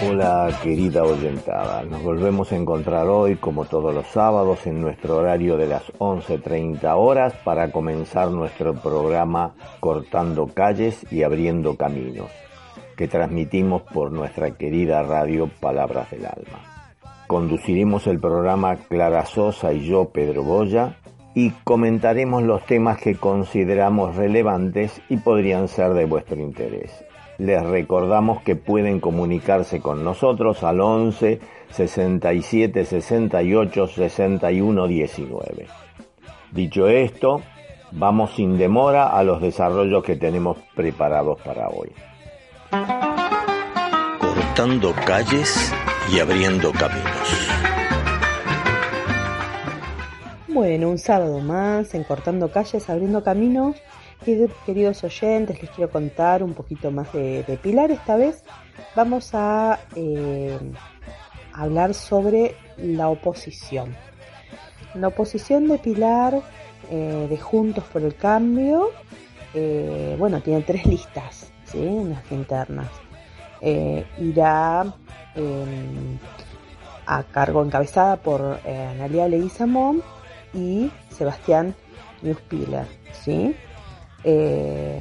Hola querida oyentada, nos volvemos a encontrar hoy como todos los sábados en nuestro horario de las 11.30 horas para comenzar nuestro programa Cortando calles y abriendo caminos, que transmitimos por nuestra querida radio Palabras del Alma. Conduciremos el programa Clara Sosa y yo, Pedro Boya, y comentaremos los temas que consideramos relevantes y podrían ser de vuestro interés les recordamos que pueden comunicarse con nosotros al 11 67 68 61 19. Dicho esto, vamos sin demora a los desarrollos que tenemos preparados para hoy. Cortando calles y abriendo caminos. Bueno, un sábado más en Cortando calles, abriendo caminos Queridos oyentes, les quiero contar un poquito más de, Pilar. Esta vez vamos a eh, hablar sobre la oposición. La oposición de Pilar eh, de Juntos por el Cambio, eh, bueno, tiene tres listas ¿sí? en las internas. irá em, a cargo encabezada por Analia Leguizamón y Sebastián Newspiller, ¿sí? Eh,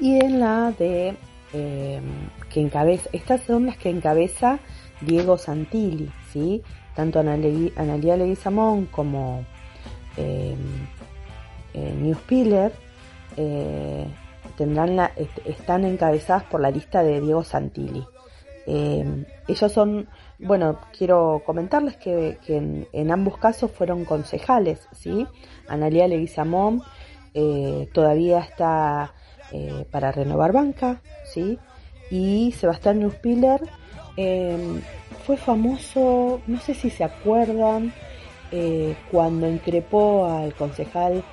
y en la de eh, que encabeza, estas son las que encabeza Diego Santilli, ¿sí? Tanto Analia Leguizamón como eh, eh Newspiller tendrán la, están encabezadas por la lista de Diego Santilli. Ellos son, bueno, quiero comentarles que, en, ambos casos fueron concejales, ¿sí? Analia Leguizamón eh, todavía está eh, para renovar banca, ¿sí? Y Sebastián Nuspiller em, fue famoso, no sé si se acuerdan, eh, cuando increpó al concejal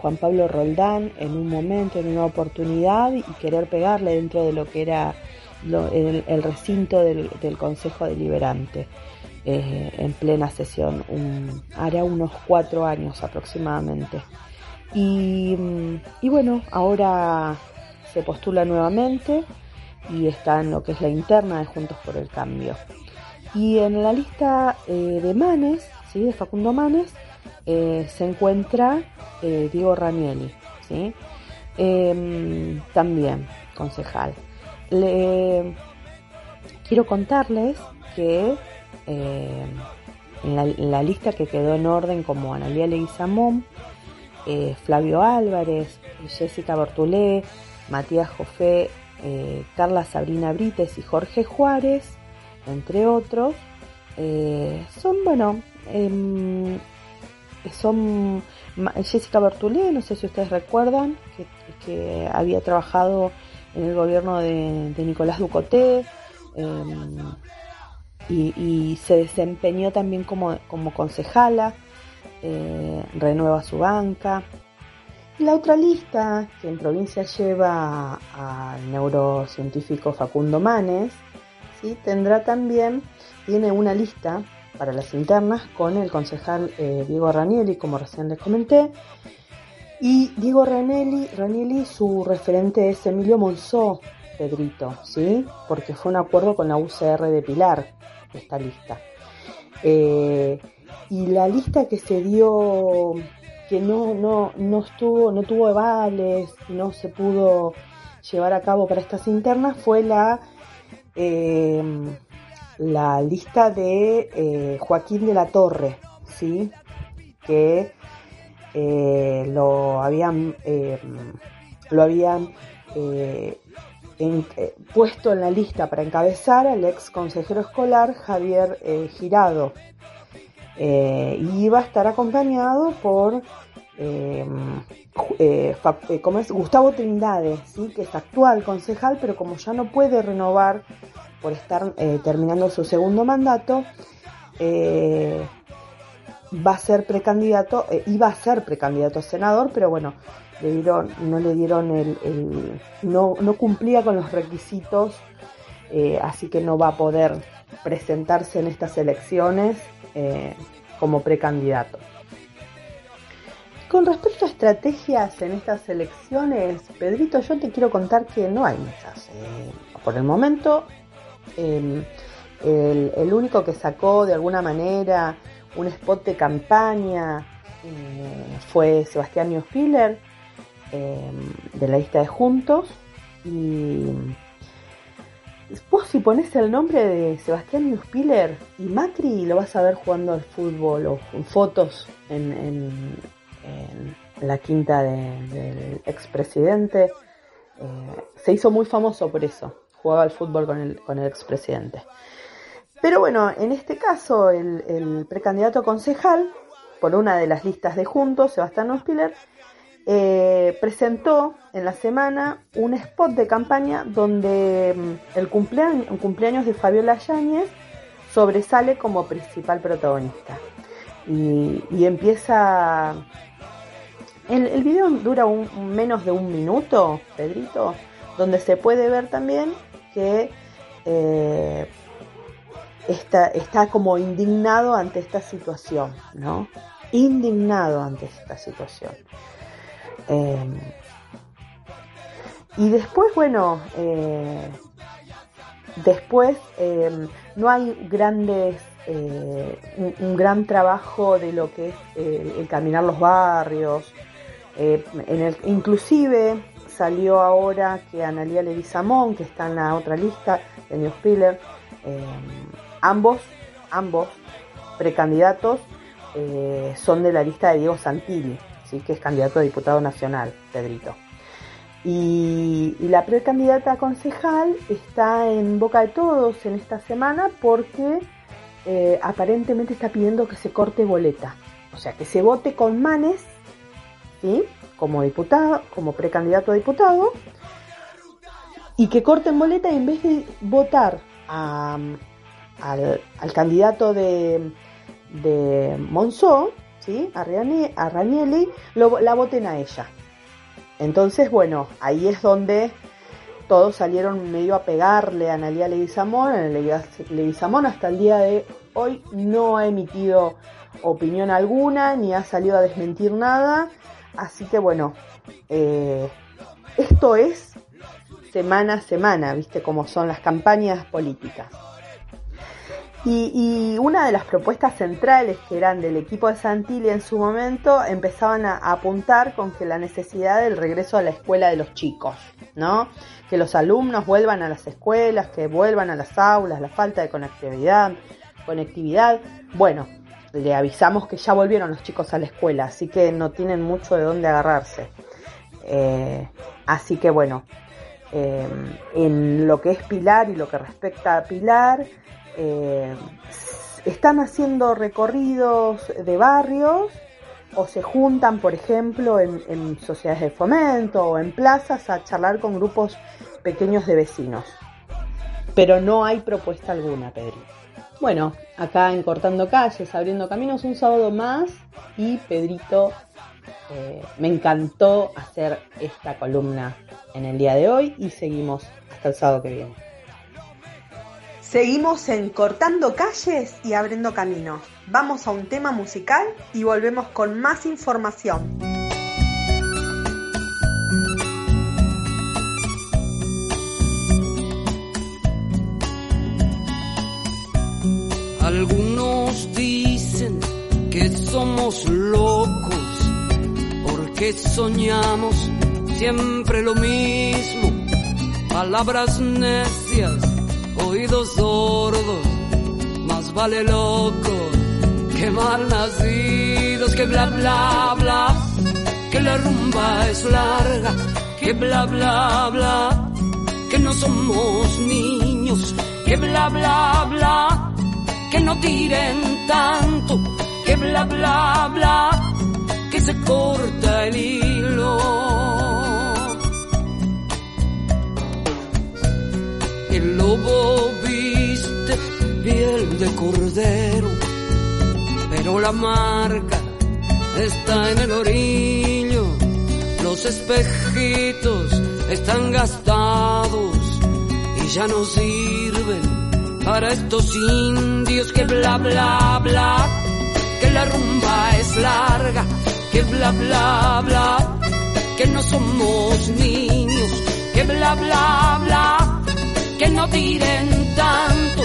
Juan Pablo Roldán en un momento, en una oportunidad, y querer pegarle dentro de lo que era el, recinto del, Consejo Deliberante. en plena sesión, hará unos cuatro años aproximadamente. Y, bueno, ahora se postula nuevamente y está en lo que es la interna de Juntos por el Cambio. Y en la lista eh, de Manes, ¿sí? de Facundo Manes, eh, se encuentra eh, Diego Ranielli, ¿sí? Em, también concejal. Quiero contarles que en la, lista que quedó en orden como Analia Leguizamón, eh, Flavio Álvarez, Jessica Bortulé, Matías Jofé, eh, Carla Sabrina Brites y Jorge Juárez, entre otros, eh, son, bueno, em, son Jessica Bortulé, no sé si ustedes recuerdan, que, había trabajado en el gobierno de, Nicolás Ducoté em, y, se desempeñó también como, como concejala eh, renueva su banca. La otra lista, que en provincia lleva al neurocientífico Facundo Manes, ¿sí? tendrá también, tiene una lista para las internas con el concejal eh, Diego Ranielli, como recién les comenté. Y Diego Ranielli, Ranielli, su referente es Emilio Monzó, Pedrito, ¿sí? Porque fue un acuerdo con la UCR de Pilar, esta lista. Eh, y la lista que se dio que no, no, no estuvo, no tuvo avales, no se pudo llevar a cabo para estas internas fue la em, la lista de eh, Joaquín de la Torre, sí, que eh, lo habían em, lo habían eh, puesto en la lista para encabezar al ex consejero escolar Javier Girado eh, y iba a estar acompañado por eh, eh, es? Gustavo Trindade, ¿sí? que es actual concejal, pero como ya no puede renovar por estar terminando su segundo mandato, va a ser precandidato, eh, iba a ser precandidato a senador, pero bueno, le dieron, no le dieron el, no, no, cumplía con los requisitos, eh, así que no va a poder presentarse en estas elecciones eh, como precandidato. Con respecto a estrategias en estas elecciones, Pedrito, yo te quiero contar que no hay muchas. por el momento, em, el, el único que sacó de alguna manera un spot de campaña eh, fue Sebastián Newspiller eh, de la lista de Juntos y vos si pones el nombre de Sebastián Newspiller y Macri lo vas a ver jugando al fútbol o fotos en, la quinta del expresidente. Eh, se hizo muy famoso por eso jugaba al fútbol con el, con el expresidente pero bueno, en este caso, el, precandidato concejal, por una de las listas de Juntos, Sebastián Ospiller, eh, presentó en la semana un spot de campaña donde mm, el cumpleaños, de Fabiola Yáñez sobresale como principal protagonista. Y, empieza... El, video dura un, menos de un minuto, Pedrito, donde se puede ver también que eh, está, está como indignado ante esta situación, ¿no? Indignado ante esta situación. Em, y después, bueno, eh, después em, no hay grandes, eh, un, gran trabajo de lo que es eh, el caminar los barrios. en el, inclusive salió ahora que Analia Levisamón, que está en la otra lista, de New Spiller, em, Ambos, ambos precandidatos eh, son de la lista de Diego Santilli, ¿sí? que es candidato a diputado nacional, Pedrito. Y, la precandidata concejal está en boca de todos en esta semana porque eh, aparentemente está pidiendo que se corte boleta. O sea, que se vote con manes, ¿sí? Como diputado, como precandidato a diputado, y que corten boleta en vez de votar a, al, candidato de, de Monzó, ¿sí? a, Ranielli, la voten a ella. Entonces, bueno, ahí es donde todos salieron medio a pegarle a Analia Leguizamón. Leguizamón hasta el día de hoy no ha emitido opinión alguna ni ha salido a desmentir nada. Así que bueno, eh, esto es semana a semana, viste cómo son las campañas políticas. Y, una de las propuestas centrales que eran del equipo de Santilli en su momento empezaban a, apuntar con que la necesidad del regreso a la escuela de los chicos, ¿no? Que los alumnos vuelvan a las escuelas, que vuelvan a las aulas, la falta de conectividad, conectividad. Bueno, le avisamos que ya volvieron los chicos a la escuela, así que no tienen mucho de dónde agarrarse. Eh, así que bueno, eh, en lo que es Pilar y lo que respecta a Pilar, eh, están haciendo recorridos de barrios o se juntan, por ejemplo, en, sociedades de fomento o en plazas a charlar con grupos pequeños de vecinos. Pero no hay propuesta alguna, Pedro. Bueno, acá en Cortando Calles, abriendo caminos, un sábado más y Pedrito, eh, me encantó hacer esta columna en el día de hoy y seguimos hasta el sábado que viene. Seguimos en Cortando Calles y Abriendo Caminos. Vamos a un tema musical y volvemos con más información. Algunos dicen que somos locos porque soñamos siempre lo mismo, palabras necias oídos sordos, más vale locos que mal nacidos, que bla bla bla, que la rumba es larga, que bla bla bla, que no somos niños, que bla bla bla, que no tiren tanto, que bla bla bla, que se corta el hilo El lobo viste piel de cordero, pero la marca está en el orillo. Los espejitos están gastados y ya no sirven para estos indios que bla bla bla, que la rumba es larga, que bla bla bla, que no somos niños, que bla bla bla, que no tiren tanto,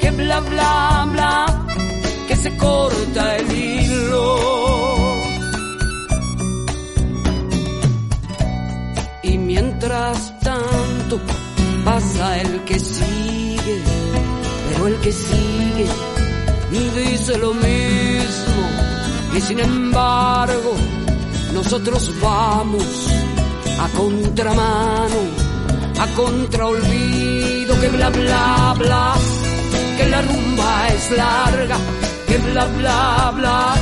que bla bla bla, que se corta el hilo. mientras tanto pasa el que sigue, pero el que sigue dice lo mismo y sin embargo nosotros vamos a contramano, a contraolvido, que bla bla bla, que la rumba es larga, que bla bla bla,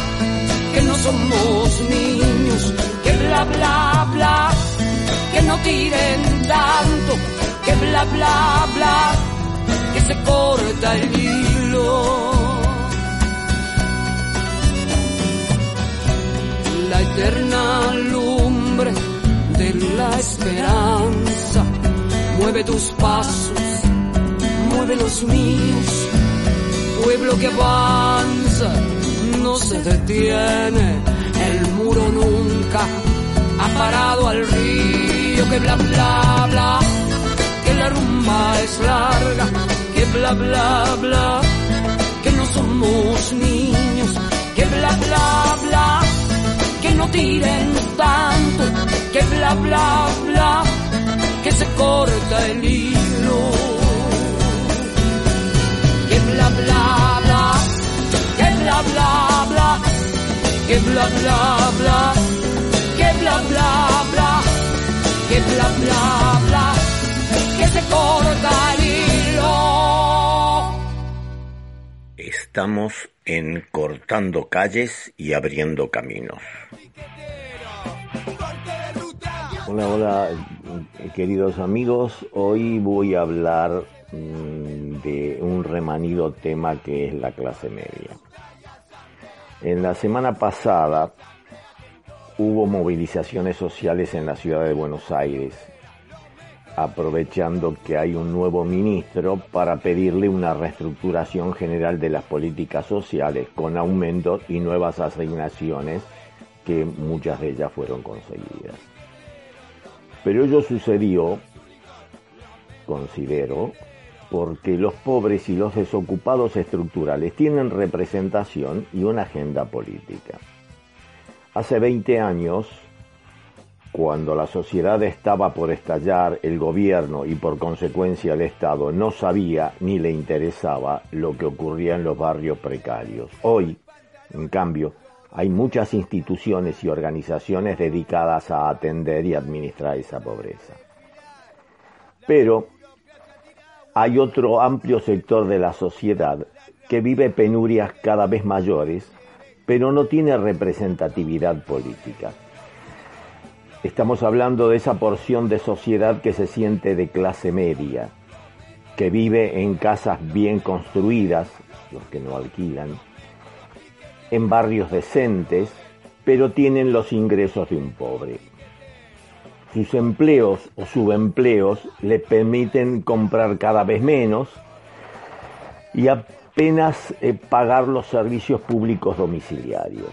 que no somos niños, que bla bla bla que no tiren tanto, que bla bla bla, que se corta el hilo. La eterna lumbre de la esperanza mueve tus pasos, mueve los míos, pueblo que avanza, no se detiene, el muro nunca ha parado al río. Que bla bla bla, que la rumba es larga, que bla bla bla, que no somos niños, que bla bla bla, que no tiren tanto, que bla bla bla, que se corta el hilo. Que bla bla bla, que bla bla bla, que bla bla bla, que bla bla bla que bla bla bla, que se corta el hilo. Estamos en Cortando Calles y Abriendo Caminos. Hola, hola, queridos amigos. Hoy voy a hablar mm, de un remanido tema que es la clase media. En la semana pasada hubo movilizaciones sociales en la ciudad de Buenos Aires, aprovechando que hay un nuevo ministro para pedirle una reestructuración general de las políticas sociales con aumentos y nuevas asignaciones que muchas de ellas fueron conseguidas. Pero ello sucedió, considero, porque los pobres y los desocupados estructurales tienen representación y una agenda política. Hace 20 años, cuando la sociedad estaba por estallar, el gobierno y por consecuencia el Estado no sabía ni le interesaba lo que ocurría en los barrios precarios. Hoy, en cambio, hay muchas instituciones y organizaciones dedicadas a atender y administrar esa pobreza. Pero hay otro amplio sector de la sociedad que vive penurias cada vez mayores pero no tiene representatividad política. Estamos hablando de esa porción de sociedad que se siente de clase media, que vive en casas bien construidas, los que no alquilan, en barrios decentes, pero tienen los ingresos de un pobre. Sus empleos o subempleos le permiten comprar cada vez menos y apenas eh, pagar los servicios públicos domiciliarios.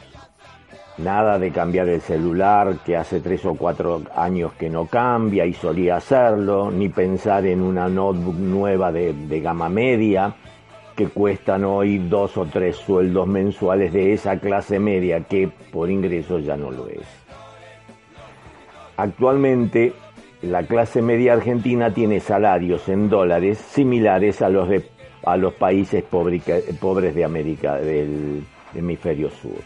Nada de cambiar el celular que hace tres o cuatro años que no cambia y solía hacerlo, ni pensar en una notebook nueva de, de gama media que cuestan hoy dos o tres sueldos mensuales de esa clase media que por ingreso ya no lo es. Actualmente la clase media argentina tiene salarios en dólares similares a los de a los países pobres de América, del hemisferio sur.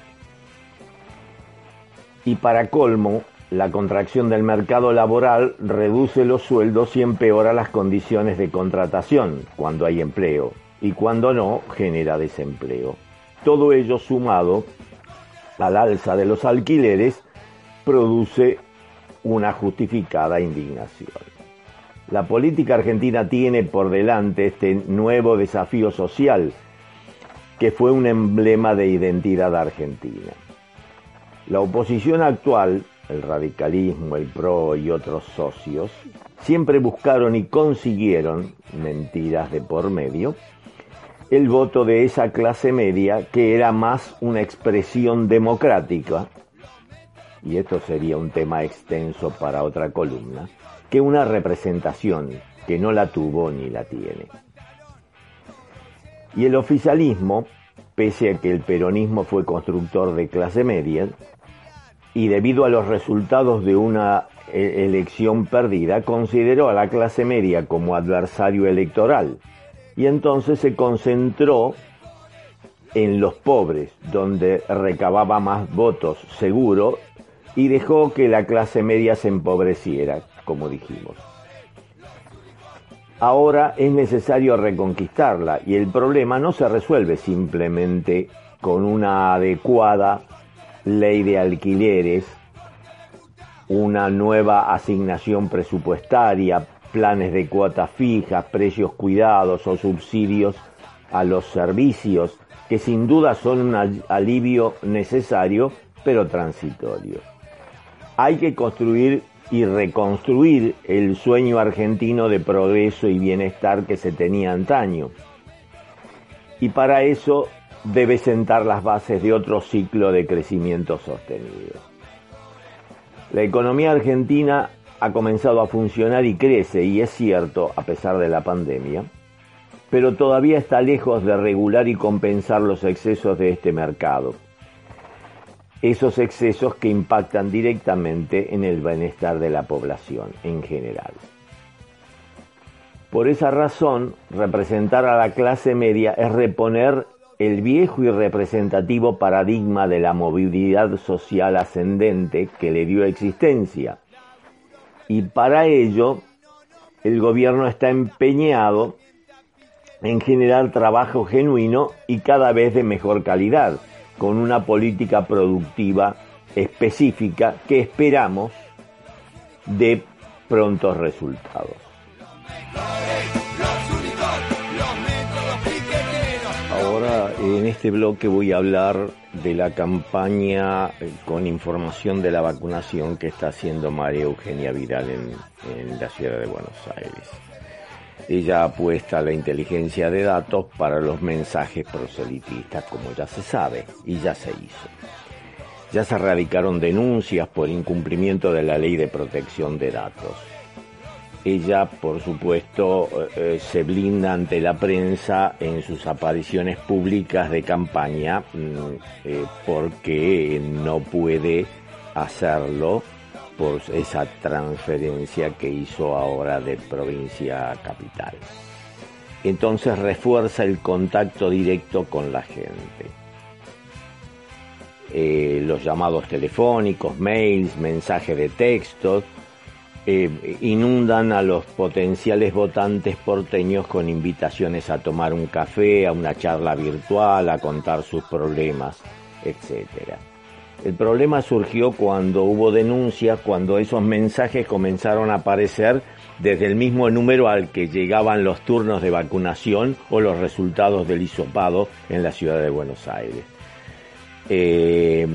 Y para colmo, la contracción del mercado laboral reduce los sueldos y empeora las condiciones de contratación cuando hay empleo y cuando no genera desempleo. Todo ello sumado al alza de los alquileres produce una justificada indignación. La política argentina tiene por delante este nuevo desafío social que fue un emblema de identidad argentina. La oposición actual, el radicalismo, el PRO y otros socios, siempre buscaron y consiguieron, mentiras de por medio, el voto de esa clase media que era más una expresión democrática, y esto sería un tema extenso para otra columna, que una representación que no la tuvo ni la tiene. Y el oficialismo, pese a que el peronismo fue constructor de clase media, y debido a los resultados de una e-, elección perdida, consideró a la clase media como adversario electoral y entonces se concentró en los pobres, donde recababa más votos seguro, y dejó que la clase media se empobreciera, como dijimos. Ahora es necesario reconquistarla y el problema no se resuelve simplemente con una adecuada ley de alquileres, una nueva asignación presupuestaria, planes de cuotas fijas, precios cuidados o subsidios a los servicios, que sin duda son un alivio necesario, pero transitorio. Hay que construir y reconstruir el sueño argentino de progreso y bienestar que se tenía antaño. Y para eso debe sentar las bases de otro ciclo de crecimiento sostenido. La economía argentina ha comenzado a funcionar y crece, y es cierto, a pesar de la pandemia, pero todavía está lejos de regular y compensar los excesos de este mercado. Esos excesos que impactan directamente en el bienestar de la población en general. Por esa razón, representar a la clase media es reponer el viejo y representativo paradigma de la movilidad social ascendente que le dio existencia y para ello el gobierno está empeñado en generar trabajo genuino y cada vez de mejor calidad, con una política productiva específica que esperamos de prontos resultados. En este bloque voy a hablar de la campaña eh, con información de la vacunación que está haciendo María Eugenia Vidal en, la ciudad de Buenos Aires. Ella apuesta la inteligencia de datos para los mensajes proselitistas, como ya se sabe, y ya se hizo. Ya se radicaron denuncias por incumplimiento de la ley de protección de datos ella, por supuesto, eh, se blinda ante la prensa en sus apariciones públicas de campaña mm, eh, porque no puede hacerlo por esa transferencia que hizo ahora de provincia a capital. Entonces refuerza el contacto directo con la gente. Eh, los llamados telefónicos, mails, mensajes de texto, eh, inundan a los potenciales votantes porteños con invitaciones a tomar un café, a una charla virtual, a contar sus problemas, etc. El problema surgió cuando hubo denuncias, cuando esos mensajes comenzaron a aparecer desde el mismo número al que llegaban los turnos de vacunación o los resultados del hisopado en la ciudad de Buenos Aires. Eh,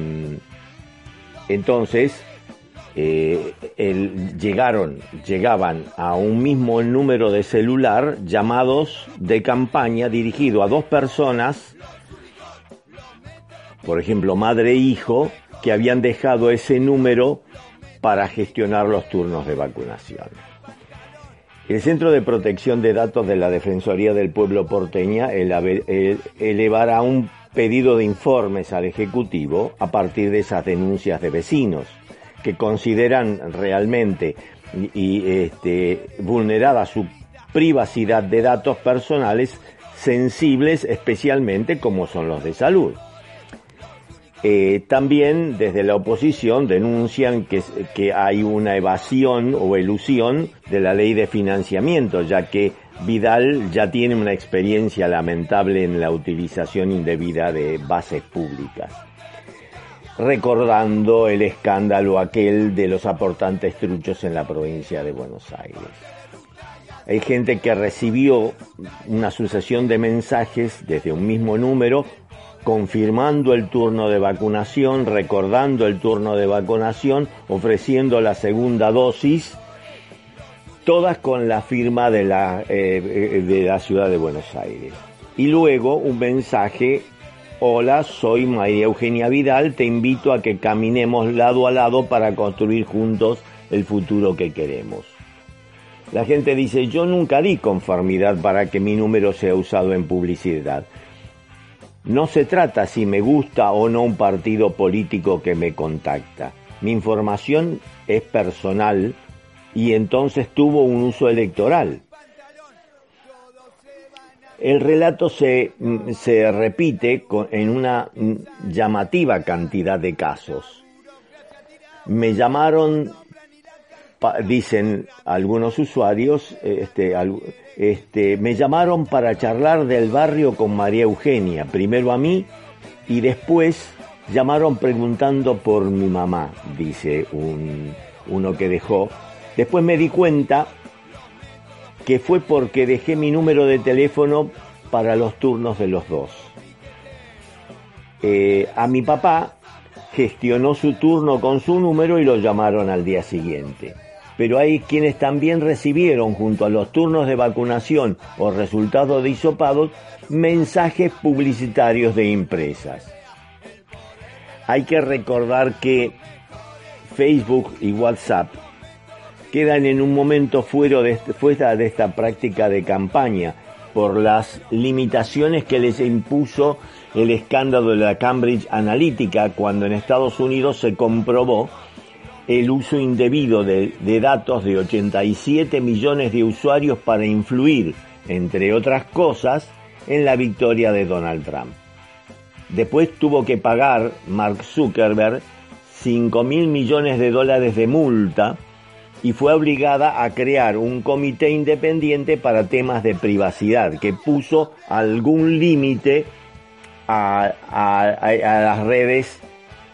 entonces, eh, llegaron, llegaban a un mismo número de celular llamados de campaña dirigido a dos personas, por ejemplo, madre e hijo, que habían dejado ese número para gestionar los turnos de vacunación. El Centro de Protección de Datos de la Defensoría del Pueblo porteña elevará un pedido de informes al Ejecutivo a partir de esas denuncias de vecinos que consideran realmente y, este, vulnerada su privacidad de datos personales sensibles especialmente como son los de salud. Eh, también desde la oposición denuncian que, que, hay una evasión o elusión de la ley de financiamiento, ya que Vidal ya tiene una experiencia lamentable en la utilización indebida de bases públicas recordando el escándalo aquel de los aportantes truchos en la provincia de Buenos Aires. hay gente que recibió una sucesión de mensajes desde un mismo número confirmando el turno de vacunación, recordando el turno de vacunación, ofreciendo la segunda dosis, todas con la firma de la, eh, de la ciudad de Buenos Aires. Y luego un mensaje, hola, soy María Eugenia Vidal, te invito a que caminemos lado a lado para construir juntos el futuro que queremos. La gente dice, yo nunca di conformidad para que mi número sea usado en publicidad. No se trata si me gusta o no un partido político que me contacta. Mi información es personal y entonces tuvo un uso electoral. El relato se, se repite en una llamativa cantidad de casos. Me llamaron dicen algunos usuarios, este, este, me llamaron para charlar del barrio con María Eugenia, primero a mí y después llamaron preguntando por mi mamá, dice un, uno que dejó. Después me di cuenta que fue porque dejé mi número de teléfono para los turnos de los dos. Eh, a mi papá gestionó su turno con su número y lo llamaron al día siguiente pero hay quienes también recibieron junto a los turnos de vacunación o resultados de hisopados mensajes publicitarios de empresas. Hay que recordar que Facebook y WhatsApp quedan en un momento fuera de, este, de esta práctica de campaña por las limitaciones que les impuso el escándalo de la Cambridge Analytica cuando en Estados Unidos se comprobó el uso indebido de, datos de 87 millones de usuarios para influir, entre otras cosas, en la victoria de Donald Trump. Después tuvo que pagar Mark Zuckerberg 5 mil millones de dólares de multa y fue obligada a crear un comité independiente para temas de privacidad que puso algún límite a, las redes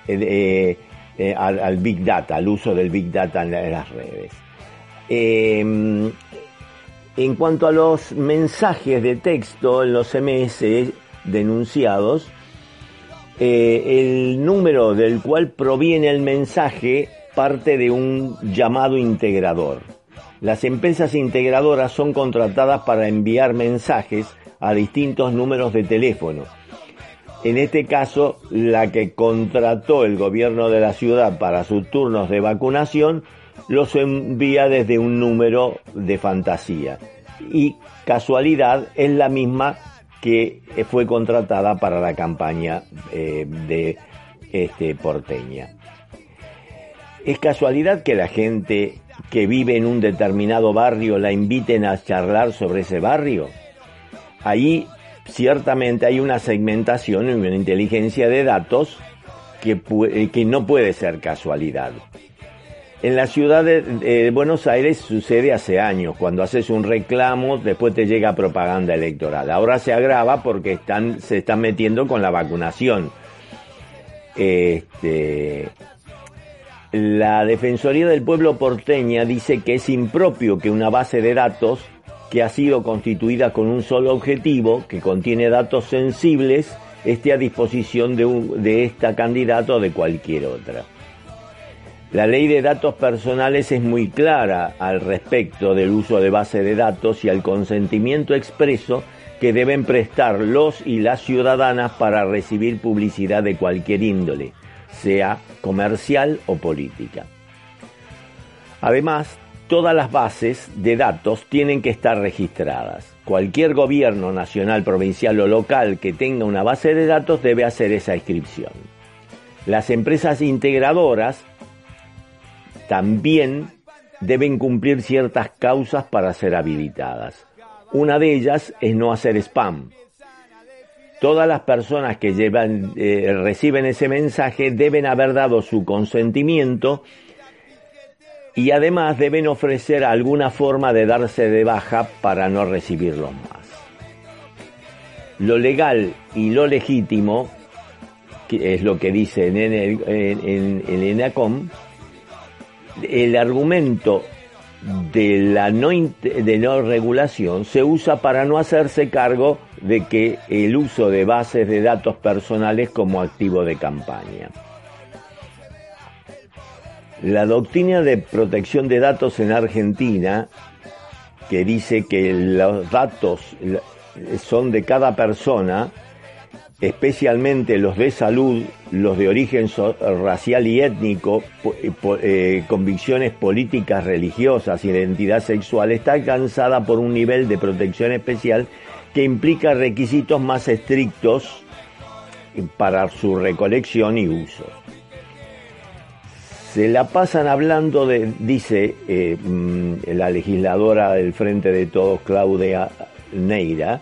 eh, eh, al, Big Data, al uso del Big Data en, las redes. Em, en cuanto a los mensajes de texto en los MS denunciados, eh, el número del cual proviene el mensaje parte de un llamado integrador. Las empresas integradoras son contratadas para enviar mensajes a distintos números de teléfono en este caso, la que contrató el gobierno de la ciudad para sus turnos de vacunación los envía desde un número de fantasía. Y casualidad es la misma que fue contratada para la campaña eh, de este, porteña. Es casualidad que la gente que vive en un determinado barrio la inviten a charlar sobre ese barrio. Ahí ciertamente hay una segmentación y una inteligencia de datos que, eh, que no puede ser casualidad. En la ciudad de, Buenos Aires sucede hace años, cuando haces un reclamo, después te llega propaganda electoral. Ahora se agrava porque están, se están metiendo con la vacunación. Este, la Defensoría del Pueblo porteña dice que es impropio que una base de datos que ha sido constituida con un solo objetivo, que contiene datos sensibles, esté a disposición de, esta candidato o de cualquier otra. La ley de datos personales es muy clara al respecto del uso de base de datos y al consentimiento expreso que deben prestar los y las ciudadanas para recibir publicidad de cualquier índole, sea comercial o política. Además, todas las bases de datos tienen que estar registradas. Cualquier gobierno nacional, provincial o local que tenga una base de datos debe hacer esa inscripción. Las empresas integradoras también deben cumplir ciertas causas para ser habilitadas. Una de ellas es no hacer spam. Todas las personas que llevan, eh, reciben ese mensaje deben haber dado su consentimiento y además deben ofrecer alguna forma de darse de baja para no recibirlos más. Lo legal y lo legítimo, que es lo que dice en el, en, el ENACOM, el argumento de la no, de no regulación se usa para no hacerse cargo de que el uso de bases de datos personales como activo de campaña. La doctrina de protección de datos en Argentina, que dice que los datos son de cada persona, especialmente los de salud, los de origen racial y étnico, eh, eh, convicciones políticas, religiosas, identidad sexual, está alcanzada por un nivel de protección especial que implica requisitos más estrictos para su recolección y uso. Se la pasan hablando de, dice eh, mm, la legisladora del Frente de Todos, Claudia Neira,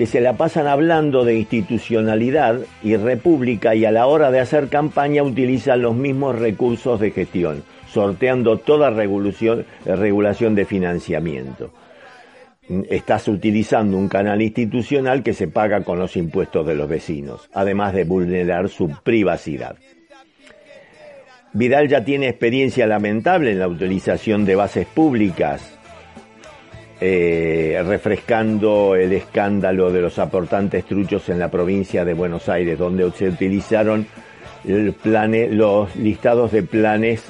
que se la pasan hablando de institucionalidad y república y a la hora de hacer campaña utilizan los mismos recursos de gestión, sorteando toda regulación de financiamiento. Estás utilizando un canal institucional que se paga con los impuestos de los vecinos, además de vulnerar su privacidad. Vidal ya tiene experiencia lamentable en la utilización de bases públicas, eh, refrescando el escándalo de los aportantes truchos en la provincia de Buenos Aires, donde se utilizaron los listados de planes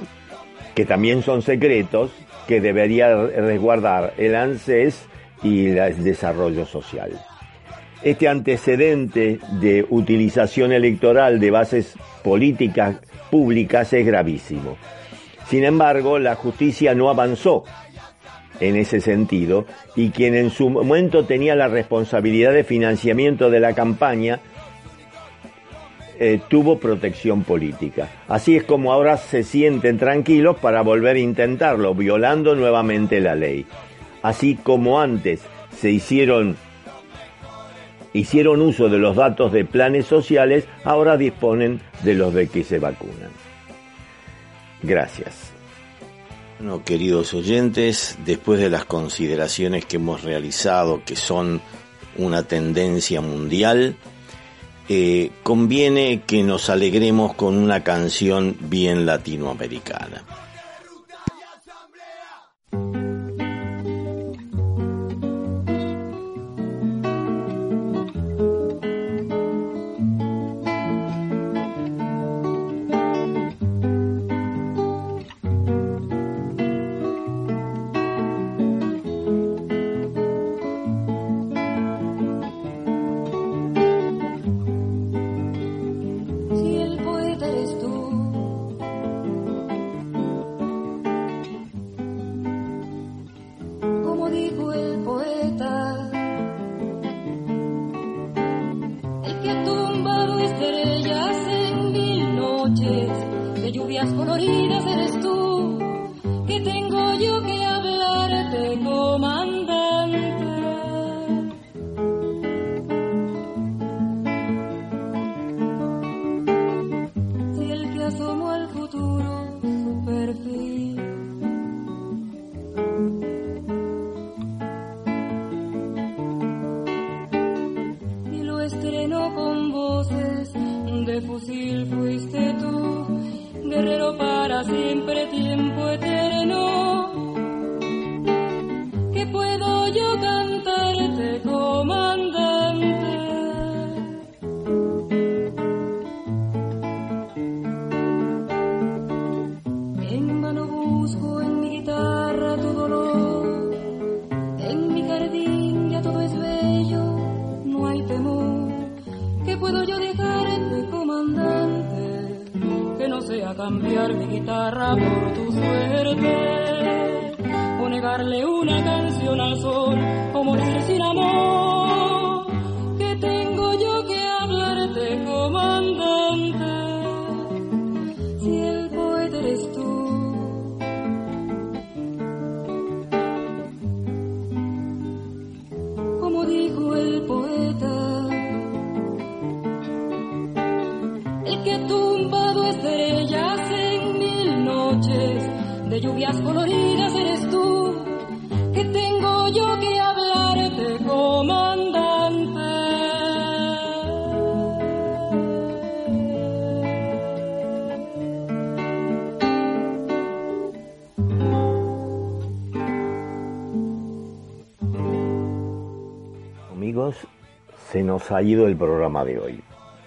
que también son secretos, que debería resguardar el ANSES y el desarrollo social. Este antecedente de utilización electoral de bases políticas públicas es gravísimo. Sin embargo, la justicia no avanzó en ese sentido y quien en su momento tenía la responsabilidad de financiamiento de la campaña eh, tuvo protección política. Así es como ahora se sienten tranquilos para volver a intentarlo, violando nuevamente la ley. Así como antes se hicieron hicieron uso de los datos de planes sociales, ahora disponen de los de que se vacunan. Gracias. Bueno, queridos oyentes, después de las consideraciones que hemos realizado, que son una tendencia mundial, eh, conviene que nos alegremos con una canción bien latinoamericana. fusil fuiste tú, guerrero para siempre, tiempo eterno. cambiar mi guitarra por tu suerte, o negarle una canción al sol, o morir sin amor. ¿Qué tengo yo que hablarte, comandante? Si el poeta eres tú. Como dijo el poeta, el que tumbado es derecho noches de lluvias coloridas eres tú, que tengo yo que hablarte, comandante. Amigos, se nos ha ido el programa de hoy.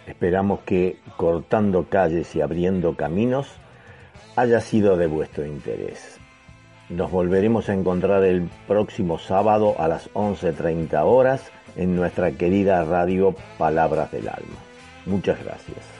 Esperamos que cortando calles y abriendo caminos haya sido de vuestro interés. Nos volveremos a encontrar el próximo sábado a las 11.30 horas en nuestra querida radio Palabras del Alma. Muchas gracias.